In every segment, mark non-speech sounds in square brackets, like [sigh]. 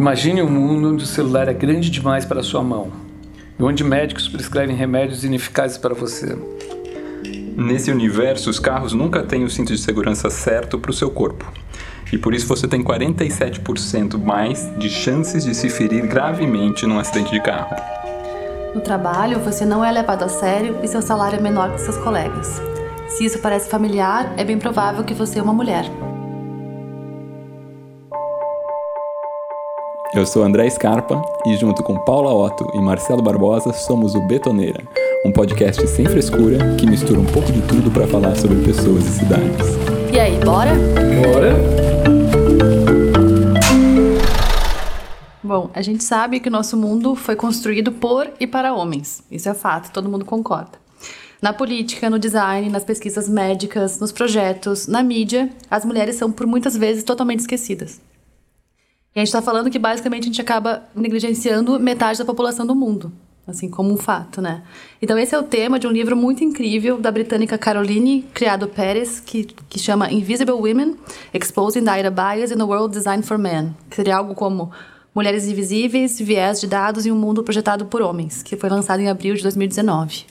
Imagine um mundo onde o celular é grande demais para a sua mão e onde médicos prescrevem remédios ineficazes para você. Nesse universo, os carros nunca têm o cinto de segurança certo para o seu corpo. E por isso você tem 47% mais de chances de se ferir gravemente num acidente de carro. No trabalho, você não é levado a sério e seu salário é menor que seus colegas. Se isso parece familiar, é bem provável que você é uma mulher. Eu sou André Scarpa e, junto com Paula Otto e Marcelo Barbosa, somos o Betoneira, um podcast sem frescura que mistura um pouco de tudo para falar sobre pessoas e cidades. E aí, bora? Bora! Bom, a gente sabe que o nosso mundo foi construído por e para homens. Isso é fato, todo mundo concorda. Na política, no design, nas pesquisas médicas, nos projetos, na mídia, as mulheres são por muitas vezes totalmente esquecidas. E a gente está falando que basicamente a gente acaba negligenciando metade da população do mundo, assim como um fato, né? Então esse é o tema de um livro muito incrível da britânica Caroline Criado Pérez, que, que chama Invisible Women: Exposing Data Bias in a World Designed for Men, que seria algo como Mulheres Invisíveis, Viés de Dados em um Mundo Projetado por Homens, que foi lançado em abril de 2019.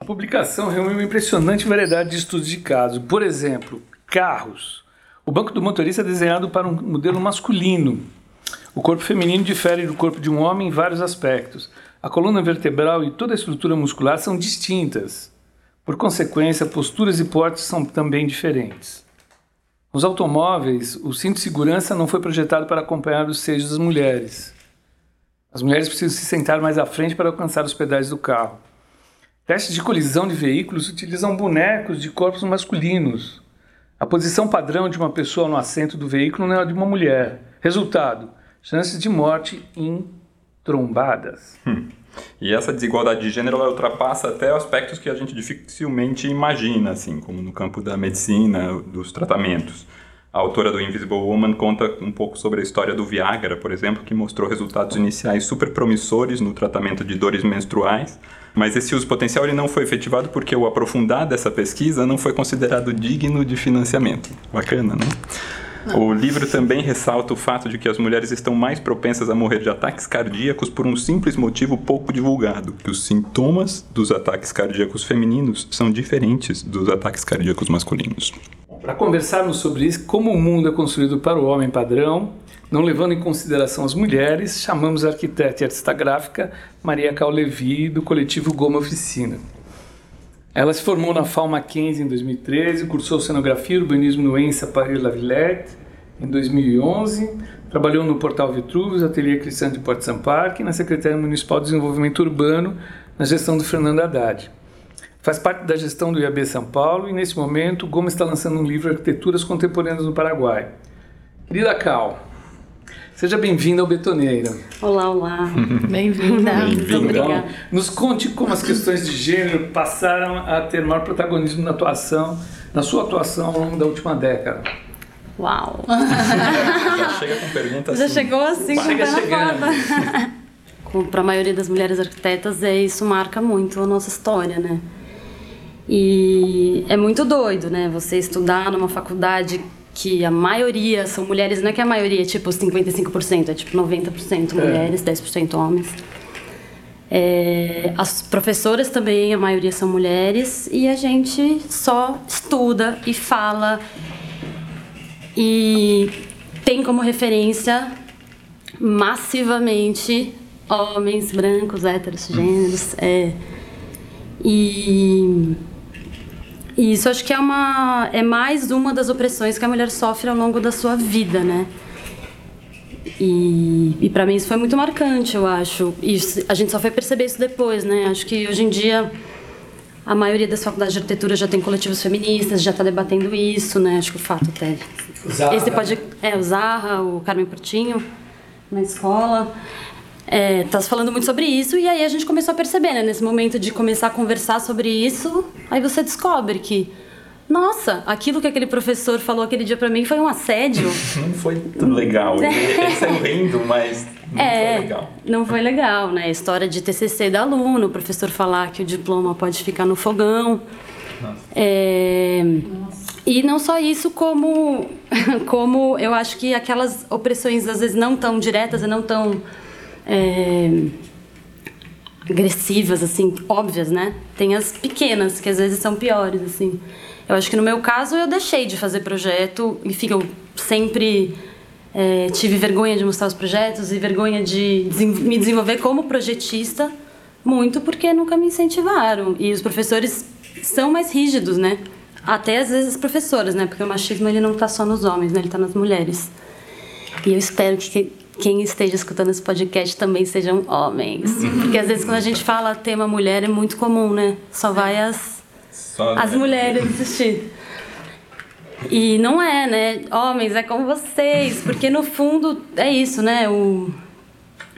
A publicação reúne uma impressionante variedade de estudos de caso. Por exemplo, carros. O banco do motorista é desenhado para um modelo masculino. O corpo feminino difere do corpo de um homem em vários aspectos. A coluna vertebral e toda a estrutura muscular são distintas. Por consequência, posturas e portes são também diferentes. Nos automóveis, o cinto de segurança não foi projetado para acompanhar os seios das mulheres. As mulheres precisam se sentar mais à frente para alcançar os pedais do carro. Testes de colisão de veículos utilizam bonecos de corpos masculinos. A posição padrão de uma pessoa no assento do veículo não é a de uma mulher. Resultado: chances de morte em trombadas. Hum. E essa desigualdade de gênero ela ultrapassa até aspectos que a gente dificilmente imagina, assim, como no campo da medicina, dos tratamentos. A autora do Invisible Woman conta um pouco sobre a história do Viagra, por exemplo, que mostrou resultados iniciais super promissores no tratamento de dores menstruais, mas esse uso potencial ele não foi efetivado porque o aprofundar dessa pesquisa não foi considerado digno de financiamento. Bacana, né? Não. O livro também ressalta o fato de que as mulheres estão mais propensas a morrer de ataques cardíacos por um simples motivo pouco divulgado, que os sintomas dos ataques cardíacos femininos são diferentes dos ataques cardíacos masculinos. Para conversarmos sobre isso, como o mundo é construído para o homem padrão, não levando em consideração as mulheres, chamamos a arquiteta e artista gráfica Maria Levi do coletivo Goma Oficina. Ela se formou na FAO Mackenzie em 2013, cursou cenografia e urbanismo no ENSA Paris La Villette em 2011, trabalhou no Portal Vitruvius, Ateliê Cristã de Porto Samparque e na Secretaria Municipal de Desenvolvimento Urbano, na gestão do Fernando Haddad. Faz parte da gestão do IAB São Paulo e, nesse momento, Gomes está lançando um livro Arquiteturas Contemporâneas no Paraguai. Querida Cal, Seja bem-vinda ao Betoneira. Olá, olá. [laughs] Bem-vinda. Bem obrigada. Nos conte como as questões de gênero passaram a ter maior protagonismo na atuação, na sua atuação ao longo da última década. Uau! [laughs] Já chega com perguntas Já assim. chegou assim, chega chegando. [laughs] Para a maioria das mulheres arquitetas, é isso marca muito a nossa história, né? E é muito doido, né? Você estudar numa faculdade que a maioria são mulheres, não é que a maioria é tipo 55%, é tipo 90% é. mulheres, é. 10% homens. É, as professoras também, a maioria são mulheres, e a gente só estuda e fala e tem como referência massivamente homens brancos, héteros, gêneros. É, e e isso acho que é uma é mais uma das opressões que a mulher sofre ao longo da sua vida, né? E, e para mim isso foi muito marcante, eu acho. E a gente só foi perceber isso depois, né? Acho que hoje em dia a maioria das faculdades de arquitetura já tem coletivos feministas, já está debatendo isso, né? Acho que o fato até. Zaha. Esse pode. É, o Zarra, o Carmen Portinho, na escola é, tá falando muito sobre isso e aí a gente começou a perceber, né? Nesse momento de começar a conversar sobre isso, aí você descobre que nossa, aquilo que aquele professor falou aquele dia para mim foi um assédio. [laughs] Não foi legal. Ele, ele [laughs] saiu rindo, mas não é, foi legal. Não foi legal, né? História de TCC da aluno, o professor falar que o diploma pode ficar no fogão. É, E não só isso, como, [laughs] como eu acho que aquelas opressões, às vezes, não tão diretas e não tão é, agressivas, assim, óbvias, né? Tem as pequenas, que às vezes são piores, assim. Eu acho que no meu caso eu deixei de fazer projeto, enfim, eu sempre é, tive vergonha de mostrar os projetos e vergonha de me desenvolver como projetista, muito porque nunca me incentivaram. E os professores são mais rígidos, né? Até às vezes as professoras, né? Porque o machismo ele não está só nos homens, né? Ele está nas mulheres. E eu espero que quem esteja escutando esse podcast também sejam homens. Porque às vezes quando a gente fala tema mulher é muito comum, né? Só vai as, Só as mulheres assistir. E não é, né? Homens, é como vocês. Porque no fundo é isso, né? O,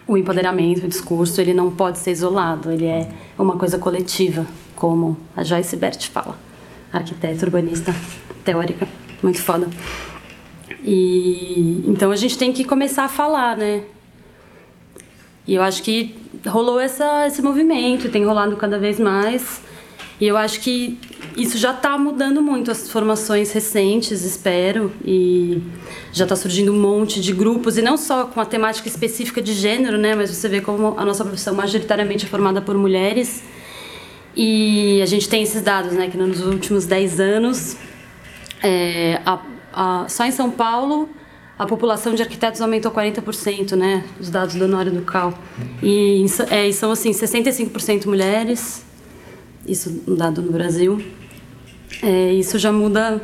o empoderamento, o discurso, ele não pode ser isolado. Ele é uma coisa coletiva, como a Joyce Bert fala arquiteta, urbanista, teórica, muito foda. E então a gente tem que começar a falar, né? E eu acho que rolou essa, esse movimento, tem rolado cada vez mais. E eu acho que isso já está mudando muito as formações recentes, espero, e já está surgindo um monte de grupos, e não só com a temática específica de gênero, né? Mas você vê como a nossa profissão majoritariamente é formada por mulheres e a gente tem esses dados, né, que nos últimos 10 anos, é, a, só em São Paulo, a população de arquitetos aumentou 40%, né, os dados do Honório do Cal. E, é, são, assim, 65% mulheres, isso dado no Brasil. É, isso já muda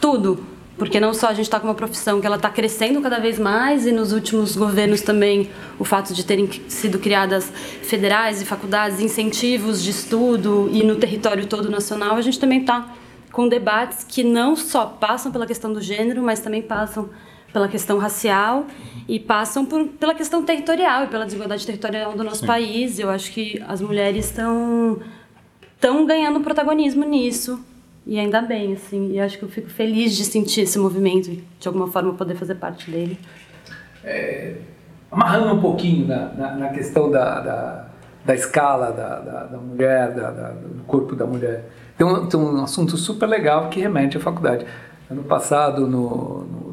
tudo, porque não só a gente está com uma profissão que ela está crescendo cada vez mais e nos últimos governos também o fato de terem sido criadas federais e faculdades, incentivos de estudo e no território todo nacional, a gente também está com debates que não só passam pela questão do gênero, mas também passam pela questão racial e passam por, pela questão territorial e pela desigualdade territorial do nosso Sim. país. Eu acho que as mulheres estão estão ganhando protagonismo nisso e ainda bem, assim, e acho que eu fico feliz de sentir esse movimento e de alguma forma poder fazer parte dele. É, amarrando um pouquinho na, na, na questão da, da, da escala da, da, da mulher, da, do corpo da mulher, tem um, tem um assunto super legal que remete à faculdade. Ano passado, no, no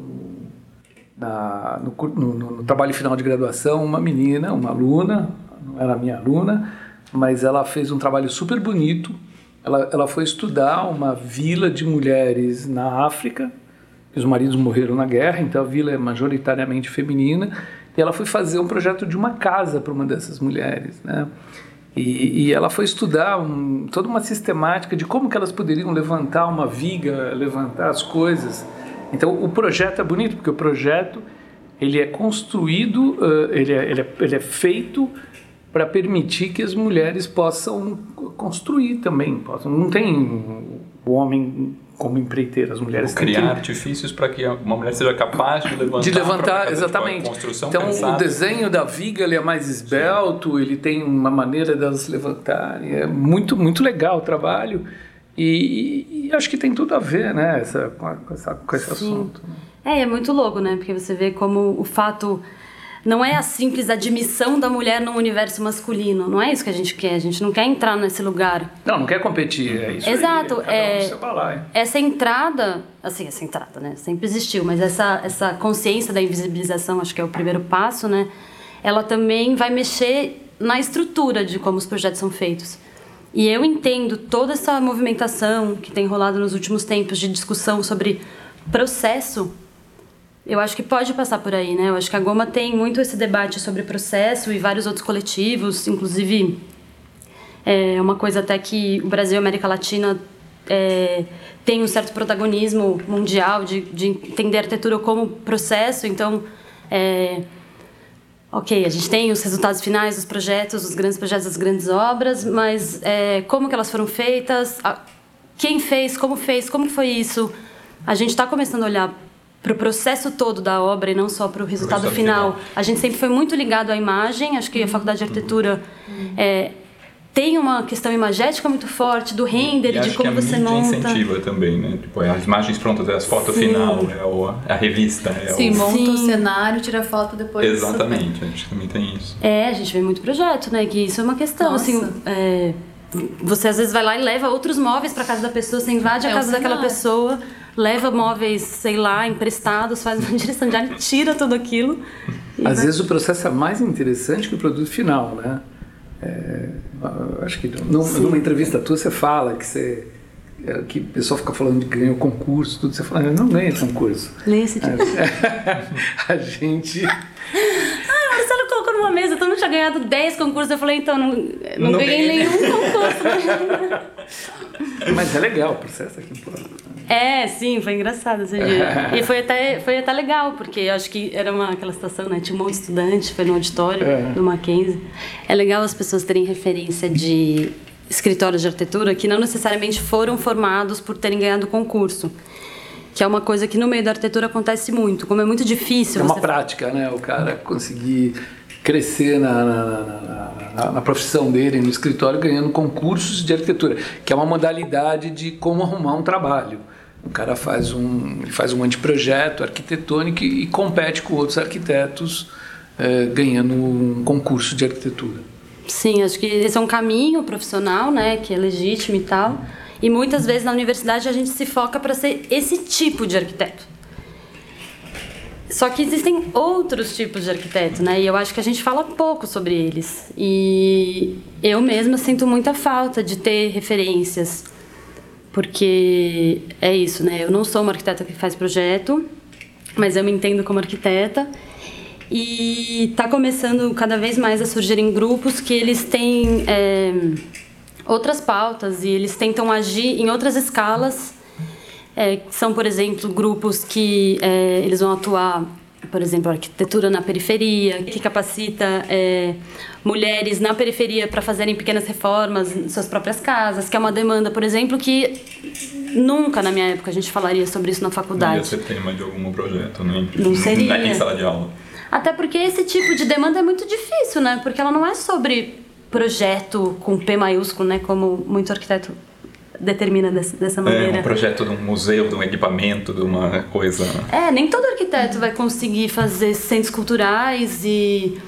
na, no, no, no, trabalho final de graduação, uma menina, uma aluna, não era minha aluna, mas ela fez um trabalho super bonito ela, ela foi estudar uma vila de mulheres na África, que os maridos morreram na guerra, então a vila é majoritariamente feminina, e ela foi fazer um projeto de uma casa para uma dessas mulheres, né? E, e, ela foi estudar um, toda uma sistemática de como que elas poderiam levantar uma viga, levantar as coisas. Então o projeto é bonito porque o projeto ele é construído, ele, é, ele, é, ele é feito para permitir que as mulheres possam construir também. Possam, não tem o homem como empreiteiro, as mulheres Ou criar que... artifícios para que uma mulher seja capaz de levantar. De levantar, exatamente. Construção então pensada. o desenho da viga ele é mais esbelto, Sim. ele tem uma maneira delas se levantarem. É muito muito legal o trabalho e, e, acho que tem tudo a ver, né, essa, com, essa, com esse Sim. assunto. É, é muito louco, né? Porque você vê como o fato não é a simples admissão da mulher no universo masculino. Não é isso que a gente quer. A gente não quer entrar nesse lugar. Não, não quer competir. É isso. Exato. Aí, é, um essa entrada, assim, essa entrada, né? Sempre existiu, mas essa, essa consciência da invisibilização, acho que é o primeiro passo, né? Ela também vai mexer na estrutura de como os projetos são feitos. E eu entendo toda essa movimentação que tem rolado nos últimos tempos de discussão sobre processo eu acho que pode passar por aí, né? Eu acho que a Goma tem muito esse debate sobre processo e vários outros coletivos, inclusive é uma coisa até que o Brasil e a América Latina é, tem um certo protagonismo mundial de, de entender a arquitetura como processo, então é, ok, a gente tem os resultados finais dos projetos, os grandes projetos, as grandes obras, mas é, como que elas foram feitas, quem fez, como fez, como foi isso, a gente está começando a olhar para o processo todo da obra e não só para o resultado final. final. A gente sempre foi muito ligado à imagem, acho que a faculdade de arquitetura é, tem uma questão imagética muito forte do render, e de como você monta. incentiva também, né? Tipo, é as imagens prontas, é as fotos Sim. final, é, a revista. É Sim, o... monta Sim. o cenário, tira foto depois. Exatamente, a gente também tem isso. É, a gente vê muito projeto, né? Que isso é uma questão, Nossa. assim... É, você às vezes vai lá e leva outros móveis para casa da pessoa, você invade a é casa daquela pessoa leva móveis, sei lá, emprestados, faz uma [laughs] direção de arte, tira tudo aquilo. Às vai... vezes o processo é mais interessante que o produto final, né? É, acho que numa, numa entrevista tua você fala que você é, que o pessoal fica falando de ganhar concurso, tudo, você fala, eu não ganho concurso. Lê esse tipo. [laughs] a gente. Numa mesa, todo mundo tinha ganhado 10 concursos. Eu falei, então, não, não, não ganhei nenhum concurso. [laughs] Mas é legal o processo aqui, pô. É, sim, foi engraçado esse dia. [laughs] e foi até, foi até legal, porque eu acho que era uma, aquela situação, né? Tinha um monte de estudante, foi no auditório é. do Mackenzie. É legal as pessoas terem referência de escritórios de arquitetura que não necessariamente foram formados por terem ganhado concurso. Que é uma coisa que no meio da arquitetura acontece muito. Como é muito difícil. É uma prática, né? O cara conseguir crescer na, na, na, na, profissão dele, no escritório, ganhando concursos de arquitetura, que é uma modalidade de como arrumar um trabalho. O cara faz um, faz um anteprojeto arquitetônico e, e compete com outros arquitetos eh, ganhando um concurso de arquitetura. Sim, acho que esse é um caminho profissional, né, que é legítimo e tal. E muitas vezes na universidade a gente se foca para ser esse tipo de arquiteto. Só que existem outros tipos de arquiteto, né? E eu acho que a gente fala pouco sobre eles. E eu mesma sinto muita falta de ter referências. Porque é isso, né? Eu não sou uma arquiteta que faz projeto, mas eu me entendo como arquiteta e está começando cada vez mais a surgirem grupos que eles têm é, outras pautas e eles tentam agir em outras escalas. É, são, por exemplo, grupos que é, eles vão atuar, por exemplo, arquitetura na periferia, que capacita é, mulheres na periferia para fazerem pequenas reformas em suas próprias casas, que é uma demanda, por exemplo, que nunca na minha época a gente falaria sobre isso na faculdade. Não ia ser tema de algum projeto, né? Não seria. Em sala de aula. Até porque esse tipo de demanda é muito difícil, né? Porque ela não é sobre projeto com P maiúsculo, né? Como muito arquiteto determina dessa, dessa maneira. É, um projeto de um museu, de um equipamento, de uma coisa. É, nem todo arquiteto vai conseguir fazer centros culturais e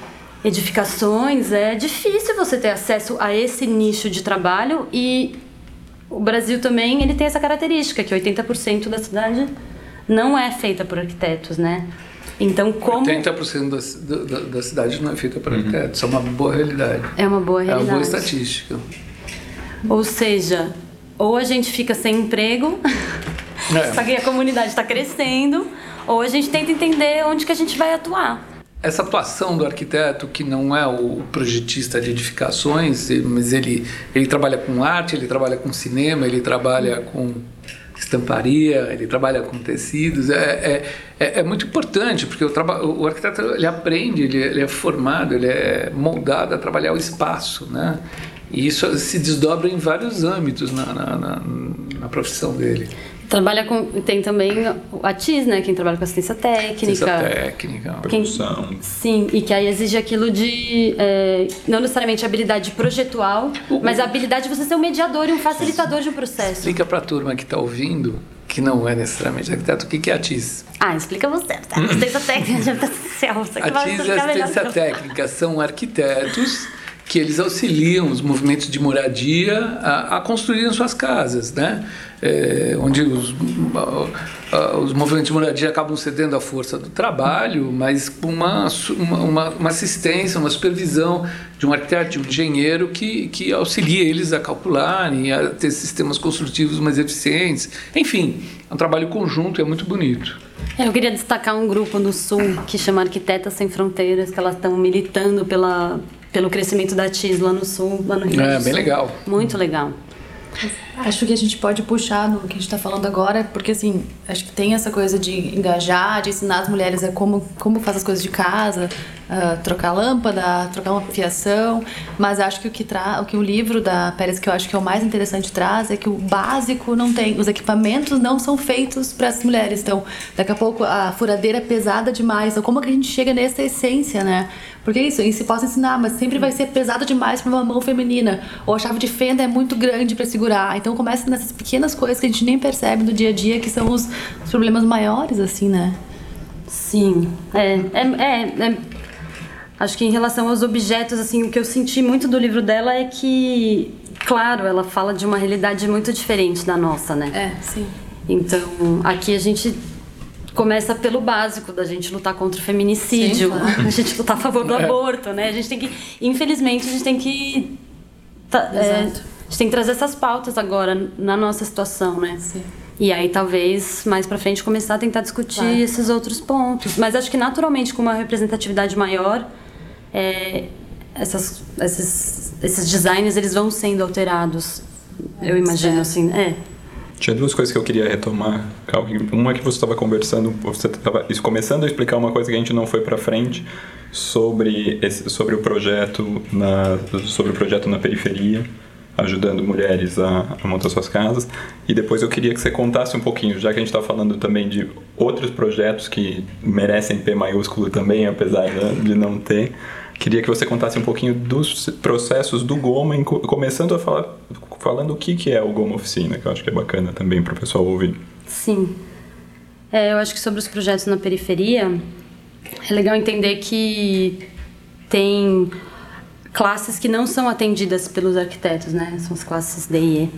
edificações. É difícil você ter acesso a esse nicho de trabalho e o Brasil também ele tem essa característica que 80% da cidade não é feita por arquitetos, né? Então, como. 80% da, da, da cidade não é feita por arquitetos. Uhum. É uma boa realidade. É uma boa realidade. É uma boa estatística. Ou seja, ou a gente fica sem emprego, é. [laughs] só que a comunidade está crescendo, ou a gente tenta entender onde que a gente vai atuar. Essa atuação do arquiteto, que não é o projetista de edificações, mas ele, ele trabalha com arte, ele trabalha com cinema, ele trabalha com estamparia, ele trabalha com tecidos, é, é, é, é muito importante, porque o, o arquiteto ele aprende, ele, ele, é formado, ele é moldado a trabalhar o espaço, né? E isso se desdobra em vários âmbitos na, na, na, na profissão dele. Trabalha com. Tem também a TIS, né? Quem trabalha com assistência técnica. Assistência técnica, quem, produção. Sim, e que aí exige aquilo de. É, não necessariamente habilidade projetual, o, mas a habilidade de você ser um mediador e um facilitador de um processo. Explica para a turma que está ouvindo, que não é necessariamente arquiteto, o que é a TIS? Ah, explica você. Tá? Assistência técnica [laughs] de social. A TIS e a assistência técnica são arquitetos que eles auxiliam os movimentos de moradia a, a construírem suas casas, né? É, onde os, os movimentos de moradia acabam cedendo à força do trabalho, mas com uma, uma, uma, assistência, uma supervisão de um arquiteto, de um engenheiro que, que auxilia eles a calcularem, a ter sistemas construtivos mais eficientes. Enfim, é um trabalho conjunto e é muito bonito. É, eu queria destacar um grupo no Sul que chama Arquitetas Sem Fronteiras, que elas estão militando pela pelo crescimento da TIS lá no sul, lá no Rio. É, bem legal. Muito legal. Acho que a gente pode puxar no que a gente está falando agora, porque assim, acho que tem essa coisa de engajar, de ensinar as mulheres a como, como fazer as coisas de casa, uh, trocar lâmpada, trocar uma fiação, mas acho que o que, tra o que o livro da Pérez, que eu acho que é o mais interessante, traz é que o básico não tem, os equipamentos não são feitos para as mulheres, então daqui a pouco a furadeira é pesada demais, então como que a gente chega nessa essência, né? Porque é isso, e se posso ensinar, mas sempre vai ser pesado demais para uma mão feminina. Ou a chave de fenda é muito grande para segurar. Então começa nessas pequenas coisas que a gente nem percebe no dia a dia, que são os, os problemas maiores, assim, né? Sim. É, é, é, é, Acho que em relação aos objetos, assim, o que eu senti muito do livro dela é que, claro, ela fala de uma realidade muito diferente da nossa, né? É, sim. Então, aqui a gente começa pelo básico da gente lutar contra o feminicídio, Sim, claro. [laughs] a gente lutar a favor do é. aborto, né? A gente tem que, infelizmente, a gente tem que tá, é, a gente tem que trazer essas pautas agora na nossa situação, né? Sim. E aí talvez mais para frente começar a tentar discutir claro. esses outros pontos. Mas acho que naturalmente com uma representatividade maior, é, essas, esses, esses designs eles vão sendo alterados. Eu imagino assim, é. Tinha duas coisas que eu queria retomar, Uma é que você estava conversando, você estava começando a explicar uma coisa que a gente não foi para frente sobre esse, sobre o projeto na sobre o projeto na periferia, ajudando mulheres a, a montar suas casas. E depois eu queria que você contasse um pouquinho, já que a gente está falando também de outros projetos que merecem P maiúsculo também, apesar de não ter. Queria que você contasse um pouquinho dos processos do Goma, começando a falar, falando o que, que é o Goma Oficina, que eu acho que é bacana também para o pessoal ouvir. Sim. É, eu acho que sobre os projetos na periferia, é legal entender que tem classes que não são atendidas pelos arquitetos, né? São as classes D e E.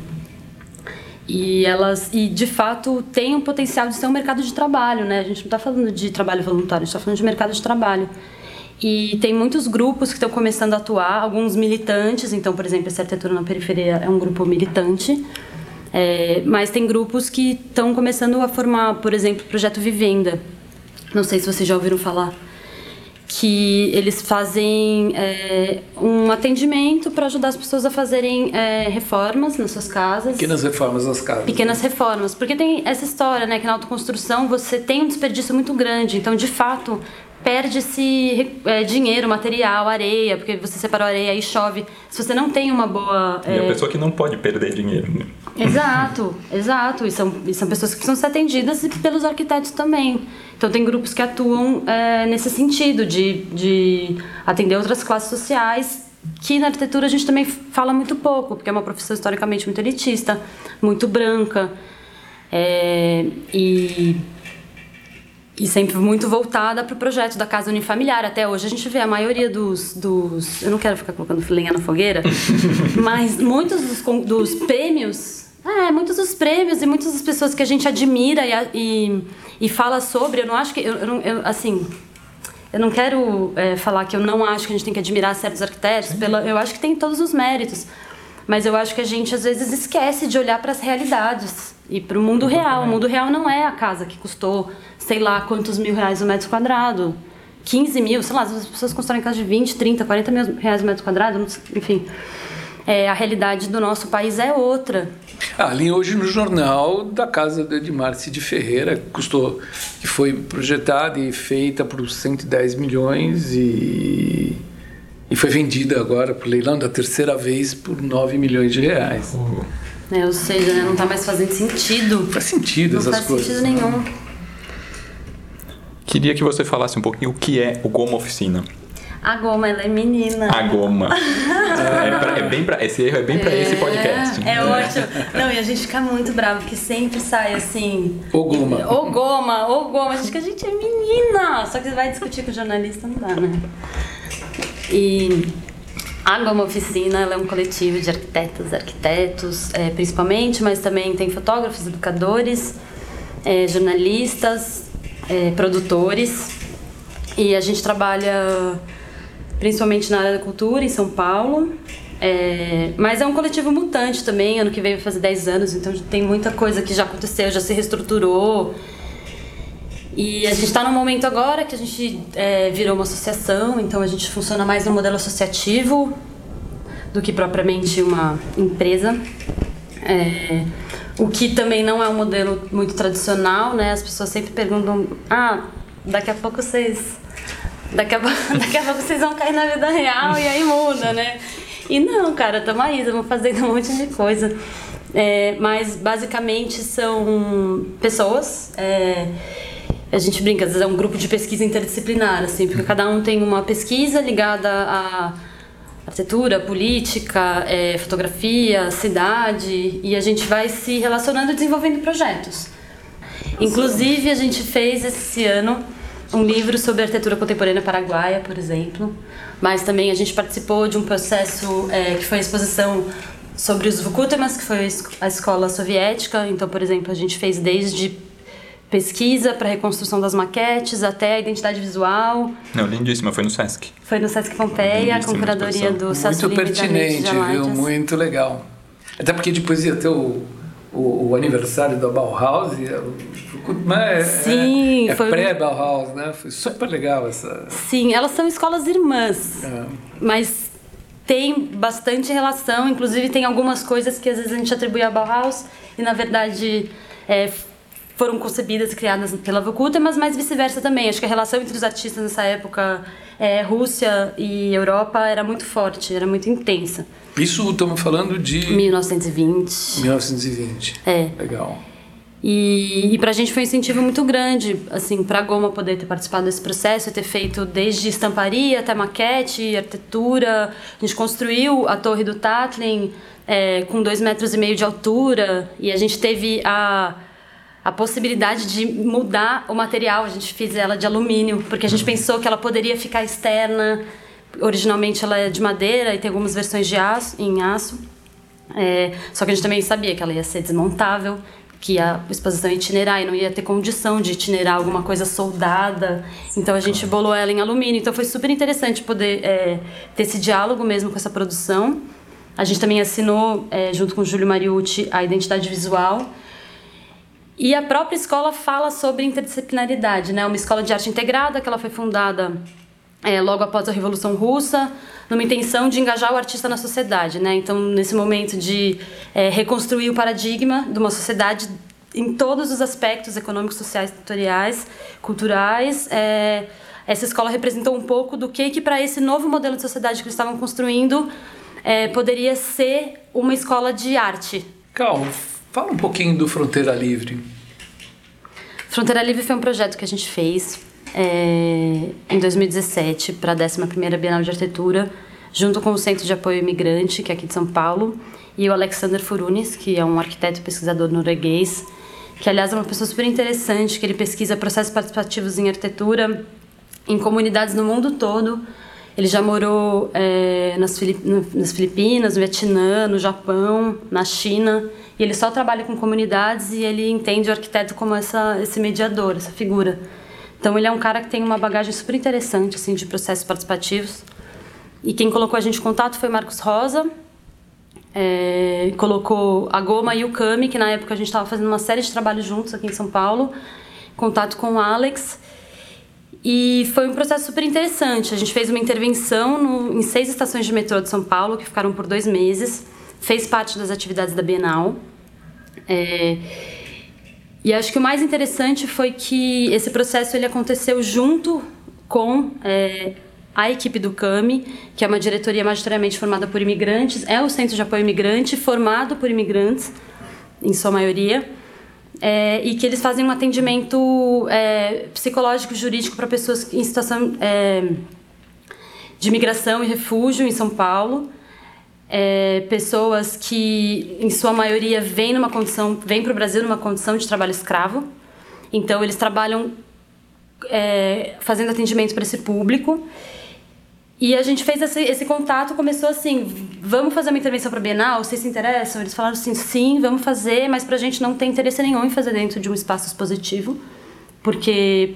E elas, e de fato, têm um potencial de ser um mercado de trabalho, né? A gente não está falando de trabalho voluntário, a gente está falando de mercado de trabalho. E tem muitos grupos que estão começando a atuar, alguns militantes, então, por exemplo, essa arquitetura na periferia é um grupo militante, é, mas tem grupos que estão começando a formar, por exemplo, o projeto Vivenda. Não sei se vocês já ouviram falar. Que eles fazem é, um atendimento para ajudar as pessoas a fazerem é, reformas nas suas casas. Pequenas reformas nas casas. Pequenas né? reformas. Porque tem essa história, né? Que na autoconstrução você tem um desperdício muito grande. Então, de fato, perde-se é, dinheiro, material, areia, porque você separou areia e chove. Se você não tem uma boa. É... E a é, pessoa que não pode perder dinheiro, né? Exato, [laughs] exato. E são, e são pessoas que precisam ser atendidas pelos arquitetos também. Então, tem grupos que atuam é, nesse sentido, de, de atender outras classes sociais que na arquitetura a gente também fala muito pouco, porque é uma profissão historicamente muito elitista, muito branca. É, e e sempre muito voltada para o projeto da casa unifamiliar. Até hoje a gente vê a maioria dos. dos eu não quero ficar colocando lenha na fogueira, [laughs] mas muitos dos, dos prêmios. É, muitos dos prêmios e muitas das pessoas que a gente admira e, e, e fala sobre, eu não acho que. Eu, eu, eu assim, eu não quero é, falar que eu não acho que a gente tem que admirar certos arquitetos, pela, eu acho que tem todos os méritos. Mas eu acho que a gente às vezes esquece de olhar para as realidades e para o mundo real. O mundo real não é a casa que custou sei lá quantos mil reais o metro quadrado. 15 mil, sei lá, as pessoas constroem casa de 20, 30, 40 mil reais o metro quadrado, enfim. É, a realidade do nosso país é outra. Ah, ali hoje no jornal da casa de Edmar de Ferreira, custou, que foi projetada e feita por 110 milhões e, e foi vendida agora por leilão da terceira vez por 9 milhões de reais. É, ou seja, né, não está mais fazendo sentido. Faz sentido não essas faz coisas. Não faz sentido nenhum. Queria que você falasse um pouquinho o que é o Goma Oficina. A Goma, ela é menina. A Goma. [laughs] é, pra, é, bem pra, esse erro é bem pra é, esse podcast. É, é ótimo. Não, e a gente fica muito bravo, porque sempre sai assim... O Goma. O Goma, o Goma. A gente que a gente é menina. Só que você vai discutir com o jornalista, não dá, né? E... A Goma Oficina ela é um coletivo de arquitetas, arquitetos, é, principalmente, mas também tem fotógrafos, educadores, é, jornalistas, é, produtores e a gente trabalha principalmente na área da cultura em São Paulo. É, mas é um coletivo mutante também, ano que vem vai fazer 10 anos, então tem muita coisa que já aconteceu, já se reestruturou. E a gente está num momento agora que a gente é, virou uma associação, então a gente funciona mais no modelo associativo do que propriamente uma empresa. É, o que também não é um modelo muito tradicional, né? As pessoas sempre perguntam: ah, daqui a pouco vocês. Daqui a, [laughs] daqui a pouco vocês vão cair na vida real e aí muda, né? E não, cara, estamos aí, estamos fazendo um monte de coisa. É, mas basicamente são pessoas. É, a gente brinca, às vezes é um grupo de pesquisa interdisciplinar, assim, porque cada um tem uma pesquisa ligada a arquitetura, política, é, fotografia, cidade, e a gente vai se relacionando e desenvolvendo projetos. Inclusive, a gente fez esse ano um livro sobre arquitetura contemporânea paraguaia, por exemplo, mas também a gente participou de um processo é, que foi a exposição sobre os Vukutemas, que foi a escola soviética. Então, por exemplo, a gente fez desde pesquisa para reconstrução das maquetes até a identidade visual. Não, lindíssima, foi no Sesc. Foi no Sesc Pompeia, com curadoria do Muito pertinente, viu? Muito legal. Até porque depois ia ter o, o, o aniversário da Bauhaus. E, é, Sim, é, é pré-Bauhaus, né? Foi super legal essa. Sim, elas são escolas irmãs. É. Mas tem bastante relação, inclusive tem algumas coisas que às vezes a gente atribui a Bauhaus e na verdade é, foram concebidas e criadas pela Vokuta, mas mais vice-versa também. Acho que a relação entre os artistas nessa época, é, Rússia e Europa, era muito forte, era muito intensa. Isso estamos falando de 1920. 1920. É. Legal. E, e para a gente foi um incentivo muito grande, assim, para a Goma poder ter participado desse processo, ter feito desde estamparia até maquete, arquitetura. A gente construiu a torre do Tatlin é, com dois metros e meio de altura e a gente teve a a possibilidade de mudar o material. A gente fez ela de alumínio, porque a gente pensou que ela poderia ficar externa. Originalmente ela é de madeira e tem algumas versões de aço, em aço. É, só que a gente também sabia que ela ia ser desmontável, que a exposição ia itinerar e não ia ter condição de itinerar alguma coisa soldada. Então a gente bolou ela em alumínio. Então foi super interessante poder é, ter esse diálogo mesmo com essa produção. A gente também assinou, é, junto com o Júlio Mariucci, a identidade visual e a própria escola fala sobre interdisciplinaridade, né? Uma escola de arte integrada que ela foi fundada é, logo após a Revolução Russa, numa intenção de engajar o artista na sociedade, né? Então, nesse momento de é, reconstruir o paradigma de uma sociedade em todos os aspectos econômicos, sociais, tutoriais, culturais, é, essa escola representou um pouco do que que para esse novo modelo de sociedade que eles estavam construindo é, poderia ser uma escola de arte. Calma, Fala um pouquinho do Fronteira Livre. Fronteira Livre foi um projeto que a gente fez é, em 2017 para a 11ª Bienal de Arquitetura, junto com o Centro de Apoio Imigrante, que é aqui de São Paulo, e o Alexander Furunis, que é um arquiteto e pesquisador norueguês, que aliás é uma pessoa super interessante, que ele pesquisa processos participativos em arquitetura em comunidades no mundo todo. Ele já morou é, nas, Filip nas Filipinas, no Vietnã, no Japão, na China. E ele só trabalha com comunidades e ele entende o arquiteto como essa, esse mediador, essa figura. Então ele é um cara que tem uma bagagem super interessante assim de processos participativos. E quem colocou a gente em contato foi Marcos Rosa. É, colocou a Goma e o Cami, que na época a gente estava fazendo uma série de trabalhos juntos aqui em São Paulo. Contato com o Alex. E foi um processo super interessante. A gente fez uma intervenção no, em seis estações de metrô de São Paulo, que ficaram por dois meses fez parte das atividades da Bienal. É, e acho que o mais interessante foi que esse processo ele aconteceu junto com é, a equipe do CAMI, que é uma diretoria majoritariamente formada por imigrantes, é o Centro de Apoio Imigrante, formado por imigrantes, em sua maioria, é, e que eles fazem um atendimento é, psicológico jurídico para pessoas em situação é, de migração e refúgio em São Paulo é, pessoas que, em sua maioria, vêm numa condição, vêm para o Brasil numa condição de trabalho escravo. Então, eles trabalham é, fazendo atendimento para esse público. E a gente fez esse, esse contato, começou assim, vamos fazer uma intervenção para Bienal, vocês se interessam? Eles falaram assim, sim, vamos fazer, mas para a gente não tem interesse nenhum em fazer dentro de um espaço expositivo, porque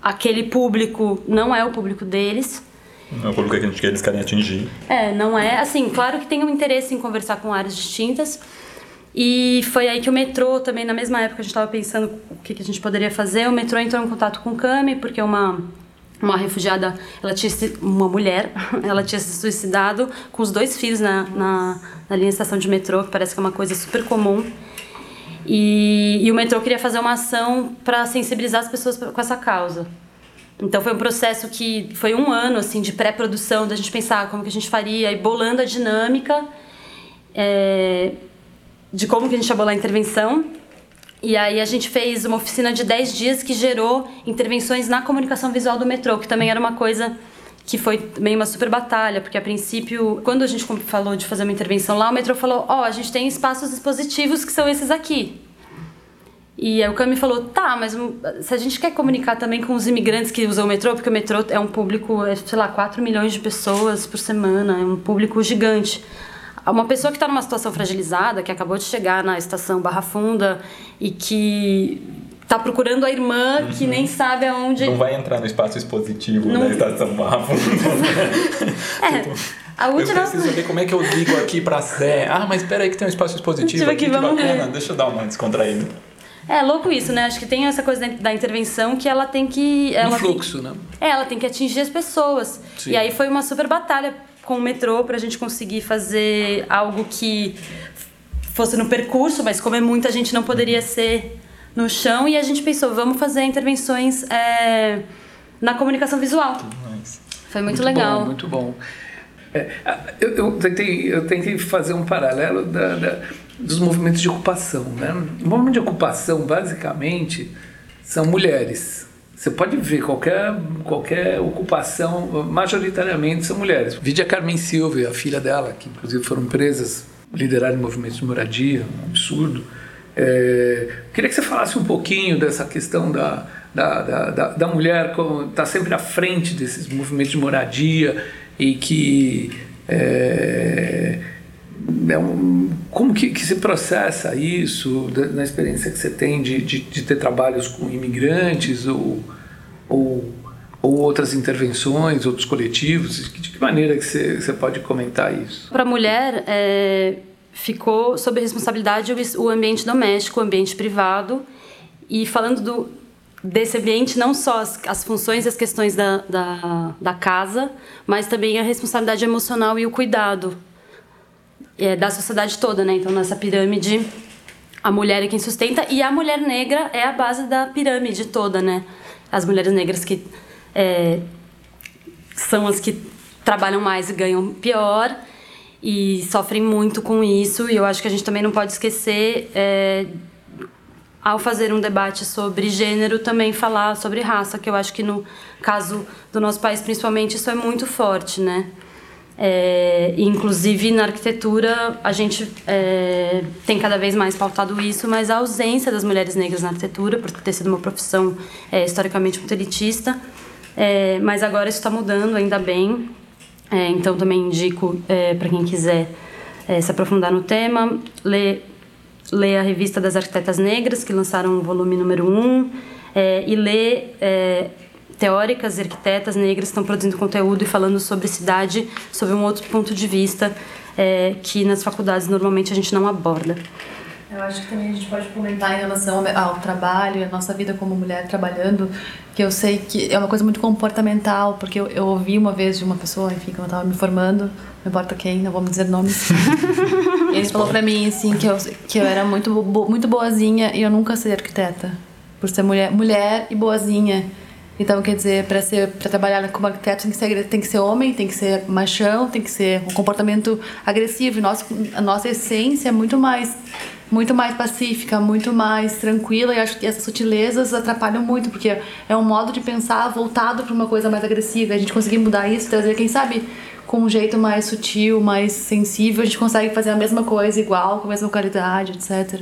aquele público não é o público deles. Não é o público que eles querem atingir. É, não é. Assim, claro que tem um interesse em conversar com áreas distintas. E foi aí que o metrô também, na mesma época, a gente estava pensando o que, que, a gente poderia fazer. O metrô entrou em contato com o Cami, porque uma, uma refugiada, ela tinha uma mulher, [laughs] ela tinha se suicidado com os dois filhos na, na, na linha de estação de metrô, que parece que é uma coisa super comum. E, e o metrô queria fazer uma ação para sensibilizar as pessoas com essa causa. Então foi um processo que foi um ano assim de pré-produção, da gente pensar como que a gente faria e bolando a dinâmica é, de como que a gente ia bolar a intervenção. E aí a gente fez uma oficina de 10 dias que gerou intervenções na comunicação visual do metrô, que também era uma coisa que foi também uma super batalha, porque a princípio, quando a gente falou de fazer uma intervenção lá, o metrô falou: "Ó, oh, a gente tem espaços expositivos que são esses aqui". E aí o Cami falou, tá, mas se a gente quer comunicar também com os imigrantes que usam o metrô, porque o metrô é um público, é, sei lá, 4 milhões de pessoas por semana, é um público gigante. Uma pessoa que está numa situação fragilizada, que acabou de chegar na estação Barra Funda e que tá procurando a irmã uhum. que nem sabe aonde. Não vai entrar no espaço expositivo não... da estação Barra Funda. [laughs] é. Tipo, a última... Eu preciso ver como é que eu ligo aqui pra Sé. Ah, mas espera aí que tem um espaço expositivo aqui, que bacana. Ver. Deixa eu dar uma descontraída. É louco isso, né? Acho que tem essa coisa da intervenção que ela tem que. Ela no fluxo, tem, né? É, ela tem que atingir as pessoas. Sim. E aí foi uma super batalha com o metrô pra gente conseguir fazer algo que fosse no percurso, mas como é muita gente não poderia ser no chão. E a gente pensou, vamos fazer intervenções é, na comunicação visual. Foi muito, muito legal. Bom, muito bom. É, eu, eu, tentei, eu tentei fazer um paralelo da, da dos movimentos de ocupação. Né? O movimento de ocupação, basicamente, são mulheres. Você pode ver qualquer, qualquer ocupação, majoritariamente são mulheres. Vide a Carmen Silva e a filha dela, que inclusive foram presas, lideraram movimentos de moradia, um absurdo. É, queria que você falasse um pouquinho dessa questão da, da, da, da, da mulher estar tá sempre à frente desses movimentos de moradia e que é, é um, como que, que, se processa isso na experiência que você tem de, de, de ter trabalhos com imigrantes ou, ou, ou, outras intervenções, outros coletivos? De que maneira que você, você pode comentar isso? Para a mulher, é, ficou sob responsabilidade o ambiente doméstico, o ambiente privado. E falando do, desse ambiente, não só as, as funções e as questões da, da, da casa, mas também a responsabilidade emocional e o cuidado é, da sociedade toda, né? Então, nessa pirâmide, a mulher é quem sustenta e a mulher negra é a base da pirâmide toda, né? As mulheres negras que é, são as que trabalham mais e ganham pior e sofrem muito com isso. E eu acho que a gente também não pode esquecer, é, ao fazer um debate sobre gênero, também falar sobre raça, que eu acho que no caso do nosso país, principalmente, isso é muito forte, né? É, inclusive na arquitetura a gente é, tem cada vez mais pautado isso, mas a ausência das mulheres negras na arquitetura, por ter sido uma profissão é, historicamente muito elitista, é, mas agora isso está mudando, ainda bem. É, então também indico é, para quem quiser se aprofundar no tema, ler, a revista das arquitetas negras, que lançaram o volume número 1, um, e ler teóricas e arquitetas negras estão produzindo conteúdo e falando sobre cidade sob um outro ponto de vista é, que nas faculdades normalmente a gente não aborda. Eu acho que também a gente pode comentar em relação ao trabalho a nossa vida como mulher trabalhando, que eu sei que é uma coisa muito comportamental, porque eu, eu ouvi uma vez de uma pessoa, enfim, quando eu estava me formando, não importa quem, não vou me dizer nomes, [laughs] ele falou para mim, assim, que eu, que eu era muito, muito boazinha e eu nunca ser arquiteta, por ser mulher, mulher e boazinha. Então, quer dizer, para ser para trabalhar como arquiteto tem que ser tem que ser homem, tem que ser machão, tem que ser um comportamento agressivo. Nosso, a nossa essência é muito mais muito mais pacífica, muito mais tranquila e acho que essas sutilezas atrapalham muito, porque é um modo de pensar voltado para uma coisa mais agressiva. A gente conseguir mudar isso, trazer, quem sabe, com um jeito mais sutil, mais sensível, a gente consegue fazer a mesma coisa igual, com a mesma qualidade, etc.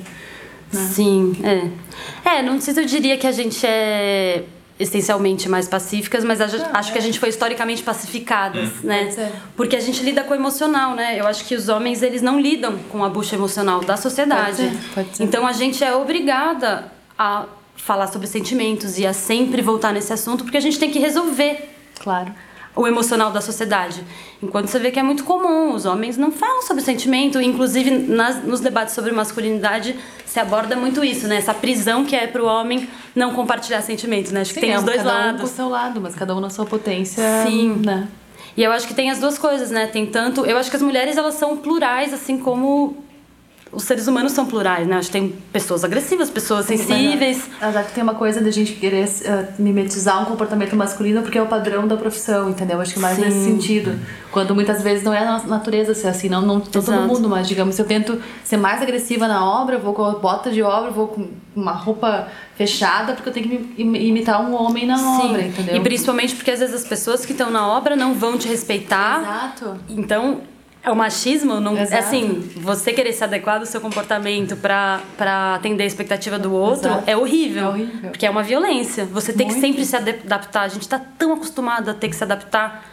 Né? Sim, é. É, não sei se eu diria que a gente é essencialmente mais pacíficas, mas acho, acho que a gente foi historicamente pacificadas, hum. né? Porque a gente lida com o emocional, né? Eu acho que os homens eles não lidam com a bucha emocional da sociedade. Pode ser, pode ser. Então a gente é obrigada a falar sobre sentimentos e a sempre voltar nesse assunto porque a gente tem que resolver. Claro o emocional da sociedade. Enquanto você vê que é muito comum, os homens não falam sobre sentimento, inclusive nas, nos debates sobre masculinidade se aborda muito isso, né? Essa prisão que é para o homem não compartilhar sentimentos, né? Acho Sim, que tem é, os dois cada lados. Um com o seu lado, mas cada um na sua potência. Sim. Né? E eu acho que tem as duas coisas, né? Tem tanto. Eu acho que as mulheres elas são plurais, assim como os seres humanos são plurais, né? Acho que tem pessoas agressivas, pessoas sensíveis. Mas, acho que tem uma coisa da gente querer uh, mimetizar um comportamento masculino porque é o padrão da profissão, entendeu? Acho que mais Sim. nesse sentido. Quando muitas vezes não é a natureza ser assim, não, não todo mundo, mas digamos, se eu tento ser mais agressiva na obra, eu vou com a bota de obra, vou com uma roupa fechada porque eu tenho que imitar um homem na Sim. obra, entendeu? E principalmente porque às vezes as pessoas que estão na obra não vão te respeitar. Exato. Então é o machismo, não, é assim, você querer se adequar do seu comportamento para atender a expectativa do outro Exato. é horrível, é horrível. Porque é uma violência. Você tem Muito. que sempre se adaptar. A gente está tão acostumado a ter que se adaptar.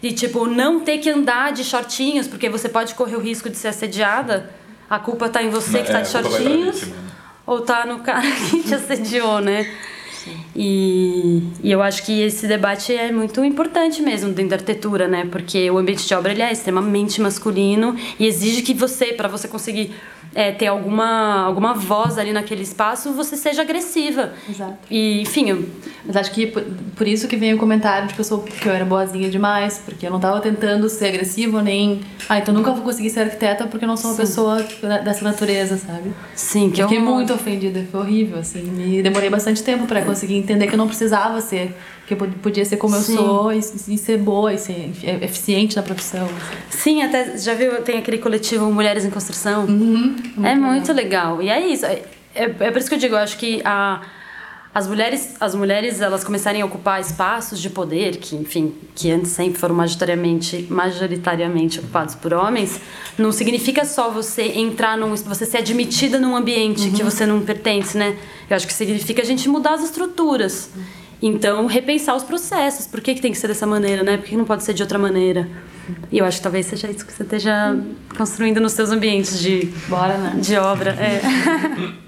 E, tipo, não ter que andar de shortinhos, porque você pode correr o risco de ser assediada. A culpa tá em você que tá É, de vai pra shortinhos. né? Ou tá no cara [laughs] que te assediou, né? E, e eu acho que esse debate é muito importante mesmo dentro da arquitetura, né? Porque o ambiente de obra ele é extremamente masculino e exige que você, para você conseguir é, ter alguma, alguma voz ali naquele espaço, você seja agressiva. Exato. E, enfim, eu, Mas acho que por, por isso que vem o comentário de pessoa que eu era boazinha demais, porque eu não tava tentando ser agressiva nem. Ah, então nunca vou conseguir ser arquiteta porque eu não sou uma pessoa dessa natureza, sabe? sim, que Eu fiquei horror. muito ofendida, foi horrível, assim. Me demorei bastante tempo pra conseguir entender que eu não precisava ser, que eu pod- podia ser como Sim. eu sou e, e ser boa e ser efi- eficiente na profissão. assim. Sim, até já viu, tem aquele coletivo Mulheres em Construção. é muito legal. E é isso. É, é, é por isso que eu digo, eu acho que a, as mulheres, as mulheres elas começarem a ocupar espaços de poder, que enfim, que antes sempre foram majoritariamente, majoritariamente ocupados por homens, não significa só você entrar num, você ser admitida num ambiente que você não pertence, né? Eu acho que significa a gente mudar as estruturas. Então, repensar os processos. Por que, que tem que ser dessa maneira, né? Por que não pode ser de outra maneira? E eu acho que talvez seja isso que você esteja construindo nos seus ambientes de, Bora, né? de obra. É. [laughs]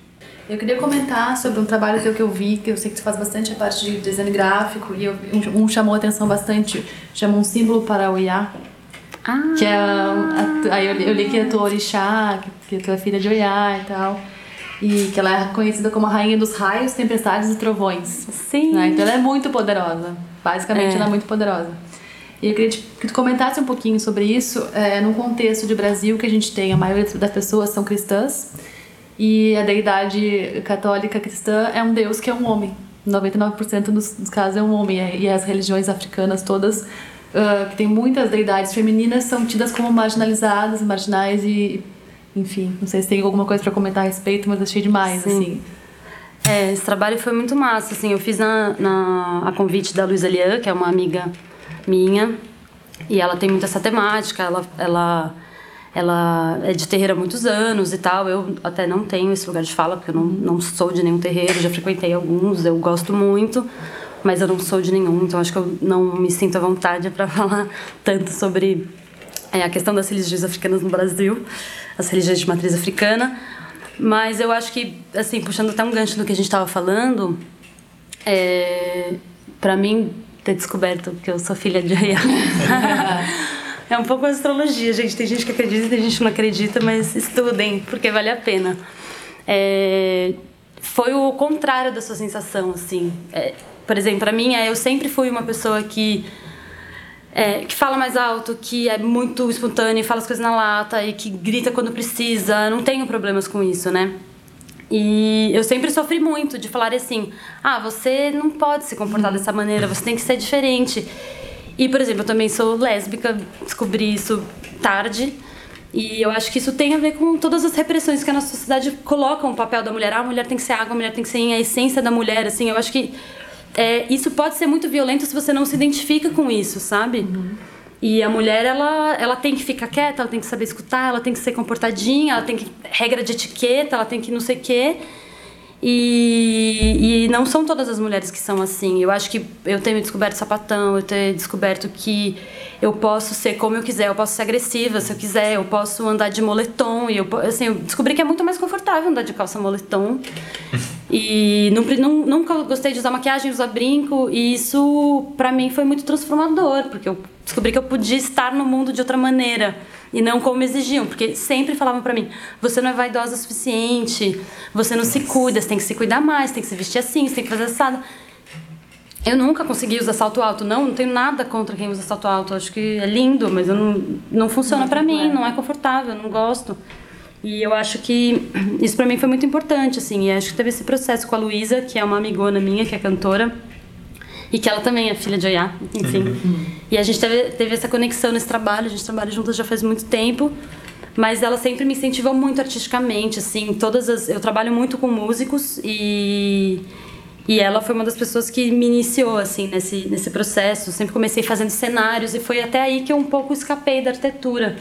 Eu queria comentar sobre um trabalho que eu vi, que eu sei que tu faz bastante a parte de design gráfico, e eu, um, chamou a atenção bastante, chama um símbolo para o Iá, Ah, que é aí eu, li- eu li que é tua orixá, que, que tu é filha de Oiá e tal, e que ela é conhecida como a rainha dos raios, tempestades e trovões. sim. né? Então ela é muito poderosa, basicamente É. ela é muito poderosa. E eu queria que tu comentasse um pouquinho sobre isso, é, num contexto de Brasil que a gente tem, a maioria das pessoas são cristãs, e a deidade católica cristã é um deus que é um homem. 99% dos, dos casos é um homem. E as religiões africanas todas, ah, que tem muitas deidades femininas, são tidas como marginalizadas, marginais e... Enfim, não sei se tem alguma coisa para comentar a respeito, mas achei demais, Sim. assim. É, esse trabalho foi muito massa, assim, eu fiz na, na, a convite da Luísa Lian, que é uma amiga minha, e ela tem muito essa temática, ela, ela, ela é de terreiro há muitos anos e tal, eu até não tenho esse lugar de fala, porque eu não, não sou de nenhum terreiro, já frequentei alguns, eu gosto muito, mas eu não sou de nenhum, então acho que eu não me sinto à vontade para [laughs] falar tanto sobre é, a questão das religiões africanas no Brasil, as religiões de matriz africana. Mas eu acho que, assim, puxando até um gancho do que a gente estava falando, é, para mim, ter descoberto que eu sou filha de Oiá. [laughs] é um pouco astrologia, gente. Tem gente que acredita e tem gente que não acredita, mas estudem, porque vale a pena. É, foi o contrário da sua sensação, assim. É, por exemplo, para mim, é, eu sempre fui uma pessoa que é, que fala mais alto, que é muito espontâneo, fala as coisas na lata e que grita quando precisa. Não tenho problemas com isso, né? E eu sempre sofri muito de falar assim: ah, você não pode se comportar dessa maneira, você tem que ser diferente. E, por exemplo, eu também sou lésbica, descobri isso tarde. E eu acho que isso tem a ver com todas as repressões que a nossa sociedade coloca o papel da mulher. Ah, a mulher tem que ser água, a mulher tem que ser a essência da mulher, assim. Eu acho que é, isso pode ser muito violento se você não se identifica com isso, sabe? E a mulher, ela, ela tem que ficar quieta, ela tem que saber escutar, ela tem que ser comportadinha, ela tem que. regra de etiqueta, ela tem que não sei o quê. E, e não são todas as mulheres que são assim. Eu acho que eu tenho descoberto sapatão, eu tenho descoberto que eu posso ser como eu quiser, eu posso ser agressiva se eu quiser, eu posso andar de moletom. E eu, assim, eu descobri que é muito mais confortável andar de calça moletom. [laughs] E não, nunca gostei de usar maquiagem, usar brinco. E isso, pra mim, foi muito transformador, porque eu descobri que eu podia estar no mundo de outra maneira. E não como exigiam, porque sempre falavam pra mim: você não é vaidosa o suficiente, você não se cuida, você tem que se cuidar mais, tem que se vestir assim, você tem que fazer assado. Eu nunca consegui usar salto alto, não, não tenho nada contra quem usa salto alto, acho que é lindo, mas eu não, não funciona pra mim, não é confortável, não gosto. E eu acho que isso pra mim foi muito importante, assim, e acho que teve esse processo com a Luísa, que é uma amigona minha, que é cantora, e que ela também é filha de Oiá, enfim. E a gente teve, teve essa conexão nesse trabalho, a gente trabalha juntas já faz muito tempo, mas ela sempre me incentivou muito artisticamente, assim, todas as... Eu trabalho muito com músicos e... E ela foi uma das pessoas que me iniciou, assim, nesse, nesse processo. Sempre comecei fazendo cenários e foi até aí que eu um pouco escapei da arquitetura.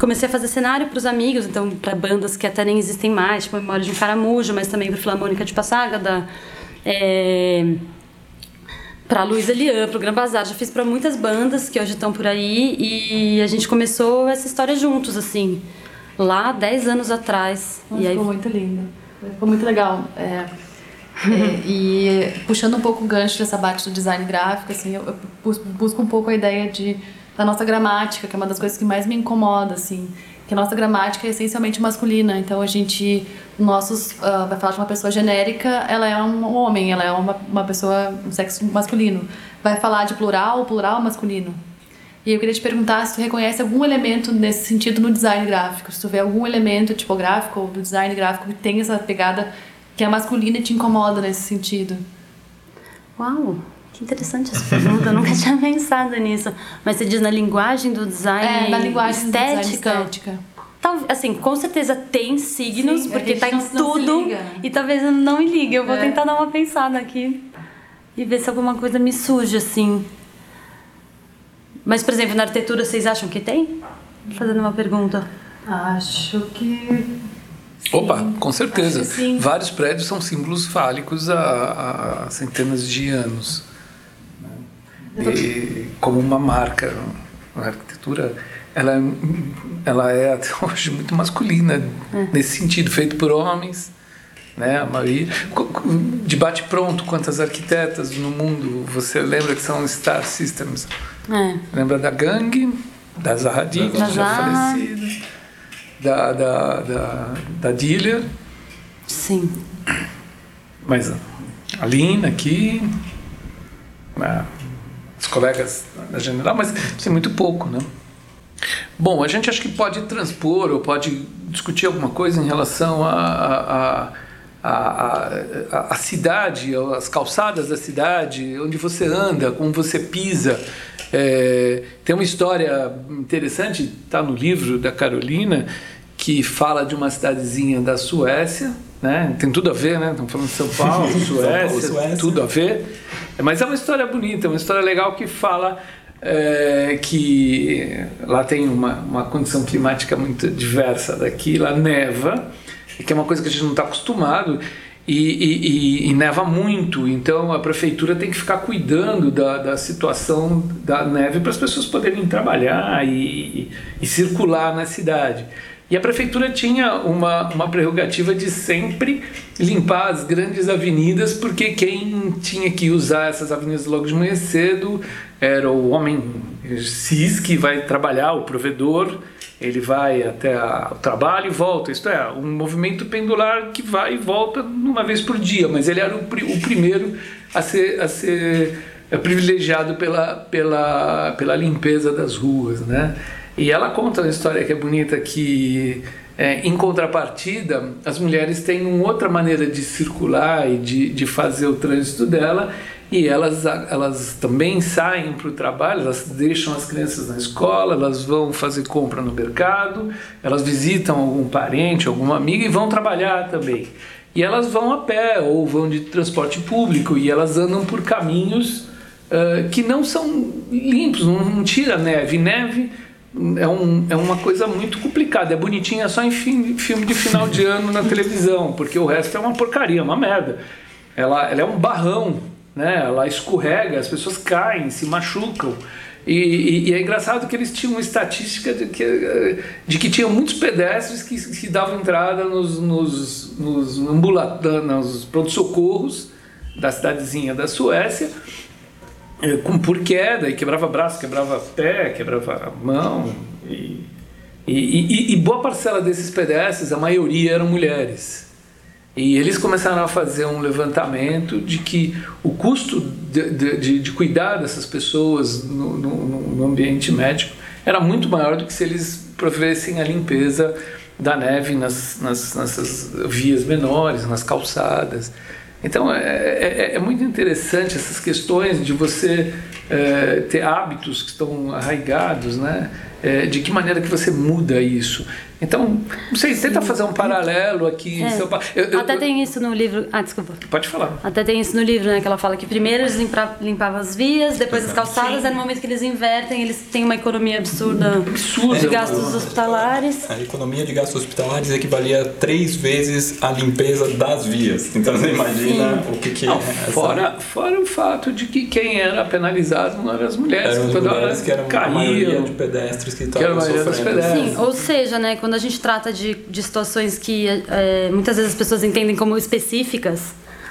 Comecei a fazer cenário para os amigos, então para bandas que até nem existem mais, tipo Memória de um Caramujo, mas também para Filarmônica de Passagada, é... Pra Luísa Lian, pro Gran Bazar, já fiz para muitas bandas que hoje estão por aí e a gente começou essa história juntos, assim, lá 10 anos atrás. Nossa, e aí ficou muito lindo. Ficou muito legal. É, é, e puxando um pouco o gancho dessa parte do design gráfico, assim, eu, eu bus- busco um pouco a ideia de, da nossa gramática, que é uma das coisas que mais me incomoda, assim. Que a nossa gramática é essencialmente masculina. Então a gente, nossos, ah, vai falar de uma pessoa genérica, ela é um homem, ela é uma, uma pessoa, um sexo masculino. Vai falar de plural, plural masculino. E eu queria te perguntar se tu reconhece algum elemento nesse sentido no design gráfico, se tu vê algum elemento tipográfico ou do design gráfico que tem essa pegada que é masculina e te incomoda nesse sentido. Uau, que interessante essa pergunta, eu nunca [laughs] tinha pensado nisso. Mas você diz na linguagem do design É, na linguagem do estética? design estética. Tal- assim, com certeza tem signos, Sim, porque tá em tudo. E talvez eu não me ligue. Eu vou É. tentar dar uma pensada aqui e ver se alguma coisa me surge, assim. Mas, por exemplo, na arquitetura, vocês acham que tem? Fazendo uma pergunta. Acho que. Opa, com certeza. sim. Vários prédios são símbolos fálicos há, há centenas de anos. né? E como uma marca. A arquitetura ela, é- ela é até [laughs] hoje muito masculina, nesse sentido, feito por homens. Né, a maioria. Debate pronto quantas arquitetas no mundo você lembra que são Star Systems? É. Lembra da Gang, da Zaha Hadid, já falecida, da, da, da, da Dilia, Sim. mas a Lina aqui, né, os colegas da General, mas tem muito pouco, né? Bom, a gente acho que pode transpor ou pode discutir alguma coisa em relação à a, a, a, a, a cidade, as calçadas da cidade, onde você anda, como você pisa. É, tem uma história interessante, está no livro da Carolina, que fala de uma cidadezinha da Suécia, né? Tem tudo a ver, né? Estamos falando de [laughs] São Paulo, Suécia, Suécia. tudo a ver. Mas é uma história bonita, uma história legal que fala é, que lá tem uma, uma condição climática muito diversa daqui, lá neva, que é uma coisa que a gente não está acostumado. E, e- e- e neva muito, então a prefeitura tem que ficar cuidando da, da situação da neve para as pessoas poderem trabalhar e, circular na cidade. E a prefeitura tinha uma, uma prerrogativa de sempre limpar as grandes avenidas, porque quem tinha que usar essas avenidas logo de manhã cedo era o homem cis que vai trabalhar, o provedor, ele vai até a- o trabalho e volta. Isto é, um movimento pendular que vai e volta uma vez por dia, mas ele era o, o primeiro a ser, a ser é, privilegiado pela, pela, pela limpeza das ruas, né? E ela conta uma história que é bonita que é, em contrapartida as mulheres têm uma outra maneira de circular e de, de fazer o trânsito dela e elas, elas também saem para o trabalho, elas deixam as crianças na escola, elas vão fazer compra no mercado, elas visitam algum parente, alguma amiga e vão trabalhar também. E elas vão a pé ou vão de transporte público e elas andam por caminhos ah, que não são limpos, não, não tira neve. Neve é, um, é uma coisa muito complicada, é bonitinha só em fi- filme de final de ano na televisão, porque o resto é uma porcaria, uma merda. Ela, ela é um barrão, né? ela escorrega, as pessoas caem, se machucam. E, e- e é engraçado que eles tinham uma estatística de que, de que tinha muitos pedestres que, davam entrada nos, nos, nos, nos pronto-socorros da cidadezinha da Suécia eh, com por queda e quebrava braço, quebrava pé, quebrava mão e, e- e boa parcela desses pedestres, a maioria eram mulheres. E eles começaram a fazer um levantamento de que o custo de, de, de- cuidar dessas pessoas no, no, no ambiente médico era muito maior do que se eles provessem a limpeza da neve nas, nas, nessas vias menores, nas calçadas. Então é, é, é muito interessante essas questões de você é, ter hábitos que estão arraigados, né? É, de que maneira que você muda isso? Então, não sei, tenta fazer um paralelo aqui em É. Paulo. Eu- eu- Até tem isso no livro. Ah, desculpa. Pode falar. Até tem isso no livro, né? Que ela fala que primeiro eles limpa- limpavam as vias, depois as calçadas, Sim. é no momento que eles invertem, eles têm uma economia absurda Absurda. de gastos hospitalares. A economia de gastos hospitalares equivalia a três vezes a limpeza das vias. Então você imagina o que, que Não, é essa... fora, fora o fato de que quem era penalizado não eram as mulheres, Eram as que toda mulheres hora que eram a maioria caíam. de pedestres que estavam dos sofrendo. pedestres. Sim, ou seja, né, quando a gente trata de, de situações que é, muitas vezes as pessoas entendem como específicas,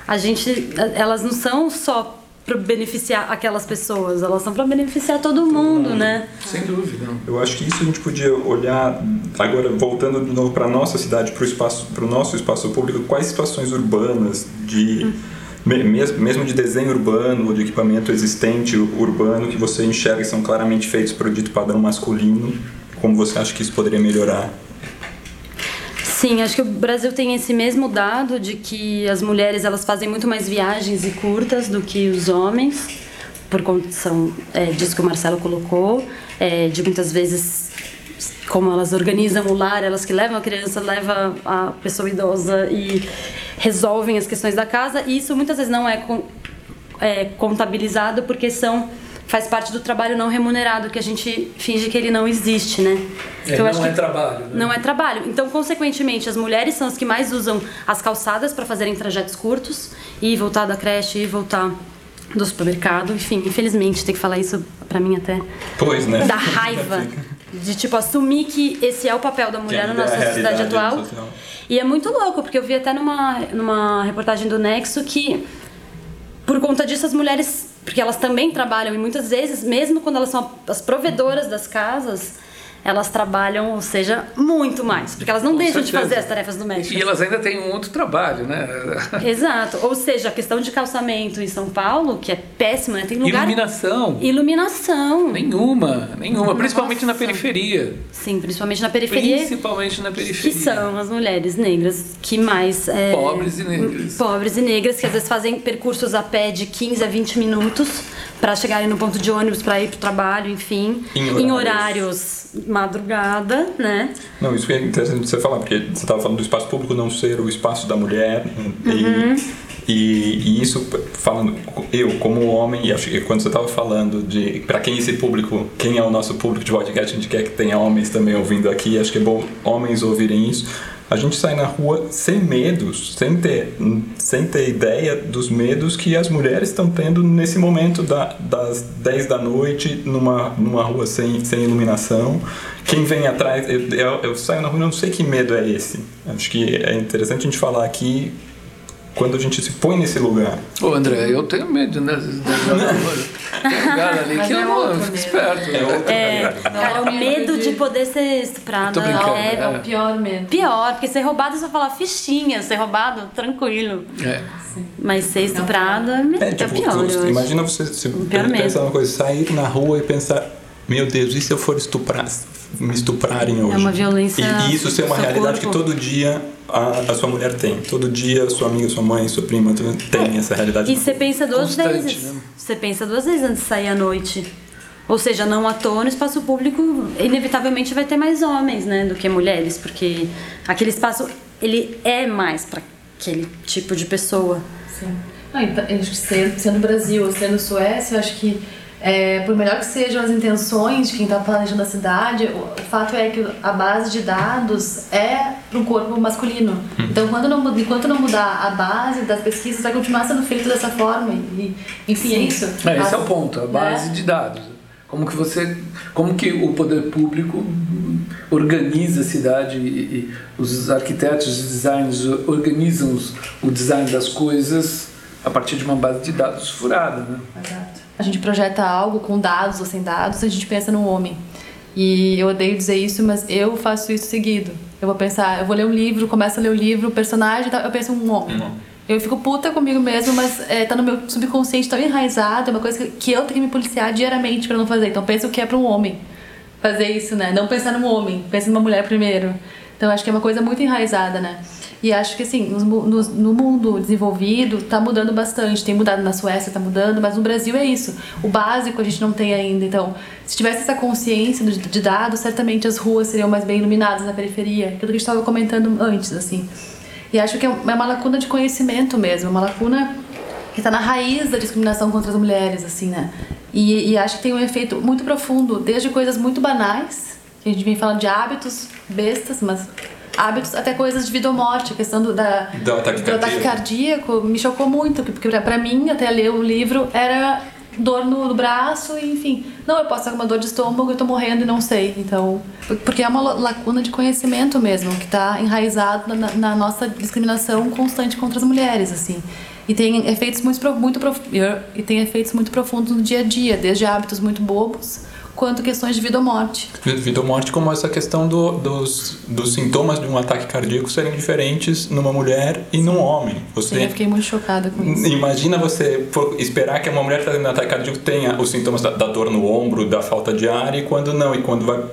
a gente, elas não são só para beneficiar aquelas pessoas, elas são para beneficiar todo mundo, né? Sem dúvida. Eu acho que isso a gente podia olhar agora voltando de novo para nossa cidade, para o espaço, para o nosso espaço público, quais situações urbanas de mes- mesmo de desenho urbano ou de equipamento existente urbano que você enxerga que são claramente feitos para o dito padrão masculino, como você acha que isso poderia melhorar? Sim, acho que o Brasil tem esse mesmo dado de que as mulheres elas fazem muito mais viagens e curtas do que os homens, por condição é, disso que o Marcelo colocou, é, de muitas vezes como elas organizam o lar, elas que levam a criança, levam a pessoa idosa e resolvem as questões da casa. E isso muitas vezes não é, con- é contabilizado porque são faz parte do trabalho não remunerado que a gente finge que ele não existe, né? É, eu não é trabalho, né? Não é trabalho. Então, consequentemente, as mulheres são as que mais usam as calçadas para fazerem trajetos curtos e voltar da creche e voltar do supermercado. Enfim, infelizmente, ter que falar isso pra mim até Pois, né? da raiva [laughs] de tipo assumir que esse é o papel da mulher na é nossa sociedade atual. social. E é muito louco, porque eu vi até numa, numa reportagem do Nexo que por conta disso as mulheres, porque elas também trabalham e muitas vezes, mesmo quando elas são as provedoras das casas, elas trabalham, ou seja, muito mais, porque elas não Com deixam de certeza. fazer as tarefas domésticas. E elas ainda têm um outro trabalho, né? [laughs] [laughs] Exato. Ou seja, a questão de calçamento em São Paulo, que é péssima, né? Tem lugar Iluminação. Iluminação. Nenhuma, nenhuma. Principalmente na Nossa. periferia. Sim, principalmente na periferia. Principalmente na Que periferia. são as mulheres negras que mais. é, Pobres e negras. Pobres e negras, que às vezes fazem percursos a pé de 15 a 20 minutos para chegarem no ponto de ônibus para ir pro trabalho, enfim. Em Em horários. horários madrugada, né? Não, isso é interessante você falar, porque você estava falando do espaço público não ser o espaço da mulher. E, e, e isso, falando, eu como homem, e acho que quando você estava falando de para quem esse público, quem é o nosso público de podcast, a gente quer que tenha homens também ouvindo aqui, acho que é bom homens ouvirem isso. A gente sai na rua sem medos, sem ter, sem ter ideia dos medos que as mulheres estão tendo nesse momento da, das 10 da noite, numa, numa rua sem, sem iluminação. Quem vem atrás, eu, eu, eu saio na rua e não sei que medo é esse. Acho que é interessante a gente falar aqui quando a gente se põe nesse lugar. Ô André, eu tenho medo, né? [laughs] Tem um lugar ali Mas que é eu não outro fico esperto. É, cara, é o o medo de de- poder ser Tô brincando, é É o pior medo. pior, porque ser roubado você vai falar fichinha, ser roubado, tranquilo. É. Mas ser estuprada é, É, tipo, pior, você- acho. imagina você se pior pensar uma coisa, sair na rua e pensar, meu Deus, e se eu for estuprar, me estuprarem hoje? É uma violência E, e isso ser uma realidade que corpo. todo dia a, a sua mulher tem. Todo dia sua amiga, sua mãe, sua prima tem essa realidade. E você pensa duas Constante, vezes. né? Você pensa duas vezes antes de sair à noite. Ou seja, não à toa no espaço público, inevitavelmente vai ter mais homens, né, do que mulheres, porque aquele espaço ele é mais para aquele tipo de pessoa. Sim. Não, então, que sendo, sendo Brasil ou sendo Suécia, eu acho que é, por melhor que sejam as intenções de quem está planejando a cidade, o, o fato é que a base de dados é para o corpo masculino. Então, quando não, muda- enquanto não mudar a base das pesquisas, vai continuar sendo feito dessa forma. E, enfim, é isso. É, esse é As- o ponto, a base né? de dados. Como que você, como que o poder público organiza a cidade e, e os arquitetos e designers organizam os- o design das coisas a partir de uma base de dados furada, né? Exato. A gente projeta algo com dados ou sem dados, a gente pensa no homem. E eu odeio dizer isso, mas eu faço isso seguido. Eu vou pensar, eu vou ler um livro, começo a ler o livro, o personagem, eu penso um homem. Eu fico puta comigo mesmo, mas é, tá no meu subconsciente tão enraizado, é uma coisa que, eu tenho que me policiar diariamente pra não fazer. Então penso que é pra um homem fazer isso, né? Não pensar num homem, pensa numa mulher primeiro. Então acho que é uma coisa muito enraizada, né? E acho que assim, no, mundo desenvolvido está mudando bastante. Tem mudado na Suécia, está mudando, mas no Brasil é isso. O básico a gente não tem ainda. Então, se tivesse essa consciência de, de dados, certamente as ruas seriam mais bem iluminadas na periferia. Aquilo que a gente estava comentando antes, assim. E acho que é, é uma lacuna de conhecimento mesmo, uma lacuna que está na raiz da discriminação contra as mulheres, assim, né? E, e acho que tem um efeito muito profundo, desde coisas muito banais, que a gente vem falando de hábitos bestas, mas hábitos, até coisas de vida ou morte, a questão do, da, do ataque, do ataque cardíaco me chocou muito, porque para mim, até ler o livro, era dor no, no, braço, enfim. Não, eu posso estar com uma dor de estômago, eu tô morrendo e não sei. Então, porque é uma lacuna de conhecimento mesmo, que está enraizado na, na, nossa discriminação constante contra as mulheres, assim. E tem efeitos muito, muito, e tem efeitos muito profundos no dia a dia, desde hábitos muito bobos quanto questões de vida ou morte. Vida ou morte, como essa questão do, dos, dos sintomas de um ataque cardíaco serem diferentes numa mulher e num homem. Você, Sim, eu fiquei muito chocada com isso. Imagina você esperar que uma mulher que está tendo um ataque cardíaco tenha os sintomas da, da, dor no ombro, da falta de ar, e quando não, e quando vai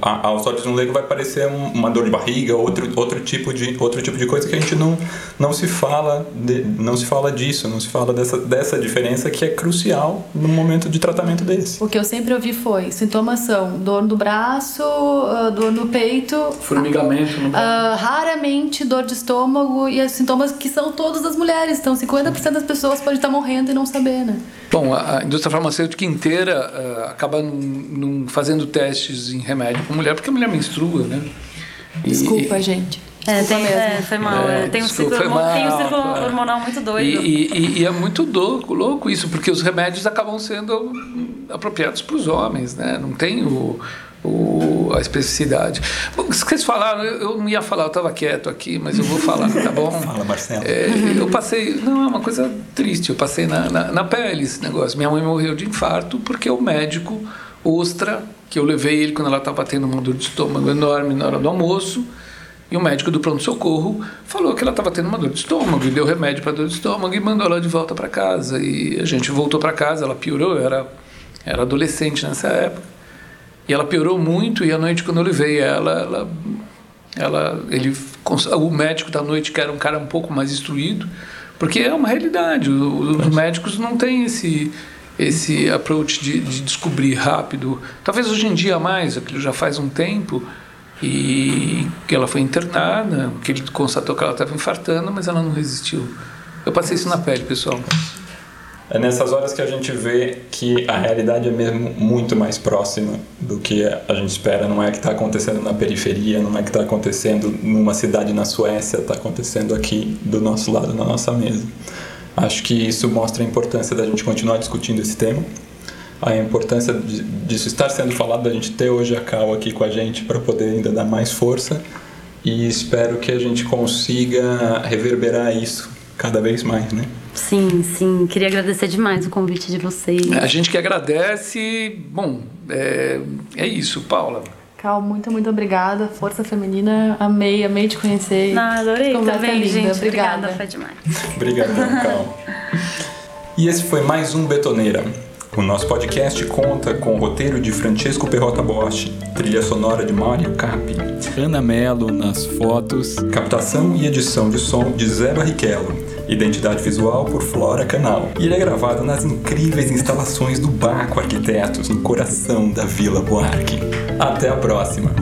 aos olhos no leigo vai parecer uma dor de barriga, outro, outro, tipo de, outro tipo de coisa que a gente não, não se fala de, não se fala disso, não se fala dessa, dessa diferença que é crucial no momento de tratamento desse. O que eu sempre ouvi foi sintomas são dor no braço, uh, dor no peito, formigamento, no uh, raramente dor de estômago e os sintomas que são todas das mulheres. Então 50% das pessoas podem estar morrendo e não saber, né? Bom, a indústria farmacêutica inteira uh, acaba num, fazendo testes em remédio para mulher porque a mulher menstrua, né? E, Desculpa, gente. É, tem, é, foi mal. É, tem, um ciclo, mal, tem um ciclo hormonal muito doido. E, e, e, é muito louco, louco isso, porque os remédios acabam sendo apropriados para os homens, né? Não tem o, o, a especificidade. Bom, vocês falaram, eu, eu não ia falar, eu estava quieto aqui, mas eu vou falar, tá bom? [laughs] Fala, Marcelo. É, eu passei, não, é uma coisa triste, eu passei na, na, na pele esse negócio. Minha mãe morreu de infarto porque o médico ostra, que eu levei ele quando ela estava tendo uma dor de estômago enorme na hora do almoço, e o médico do pronto-socorro falou que ela estava tendo uma dor de estômago e deu remédio para dor de estômago e mandou ela de volta para casa. E a gente voltou para casa, ela piorou, eu era, era adolescente nessa época. E ela piorou muito e à noite quando eu levei ela, ela, ela ele, o médico da noite que era um cara um pouco mais instruído, porque é uma realidade, os médicos não têm esse esse approach de, de descobrir rápido. Talvez hoje em dia mais, aquilo já faz um tempo, e que ela foi internada, que ele constatou que ela estava infartando, mas ela não resistiu. Eu passei isso na pele, pessoal. É nessas horas que a gente vê que a realidade é mesmo muito mais próxima do que a gente espera. Não é que está acontecendo na periferia, não é que está acontecendo numa cidade na Suécia, está acontecendo aqui do nosso lado, na nossa mesa. Acho que isso mostra a importância da gente continuar discutindo esse tema a importância disso estar sendo falado, da gente ter hoje a Cal aqui com a gente para poder ainda dar mais força e espero que a gente consiga reverberar isso cada vez mais, né? Sim, sim. Queria agradecer demais o convite de vocês. A gente que agradece. Bom, é, é isso, Paula. Cal, muito, muito obrigada. Força Feminina, amei, amei te conhecer. Não, adorei também, linda. gente. Obrigada. obrigada, foi demais. Obrigadão, [laughs] Cal. E esse foi mais um Betoneira. O nosso podcast conta com o roteiro de Francesco Perrota Bosch, trilha sonora de Mário Capi, Ana Mello nas fotos, captação e edição de som de Zé Barrichello, identidade visual por Flora Canal. E ele é gravado nas incríveis instalações do Baco Arquitetos, no coração da Vila Buarque. Até a próxima!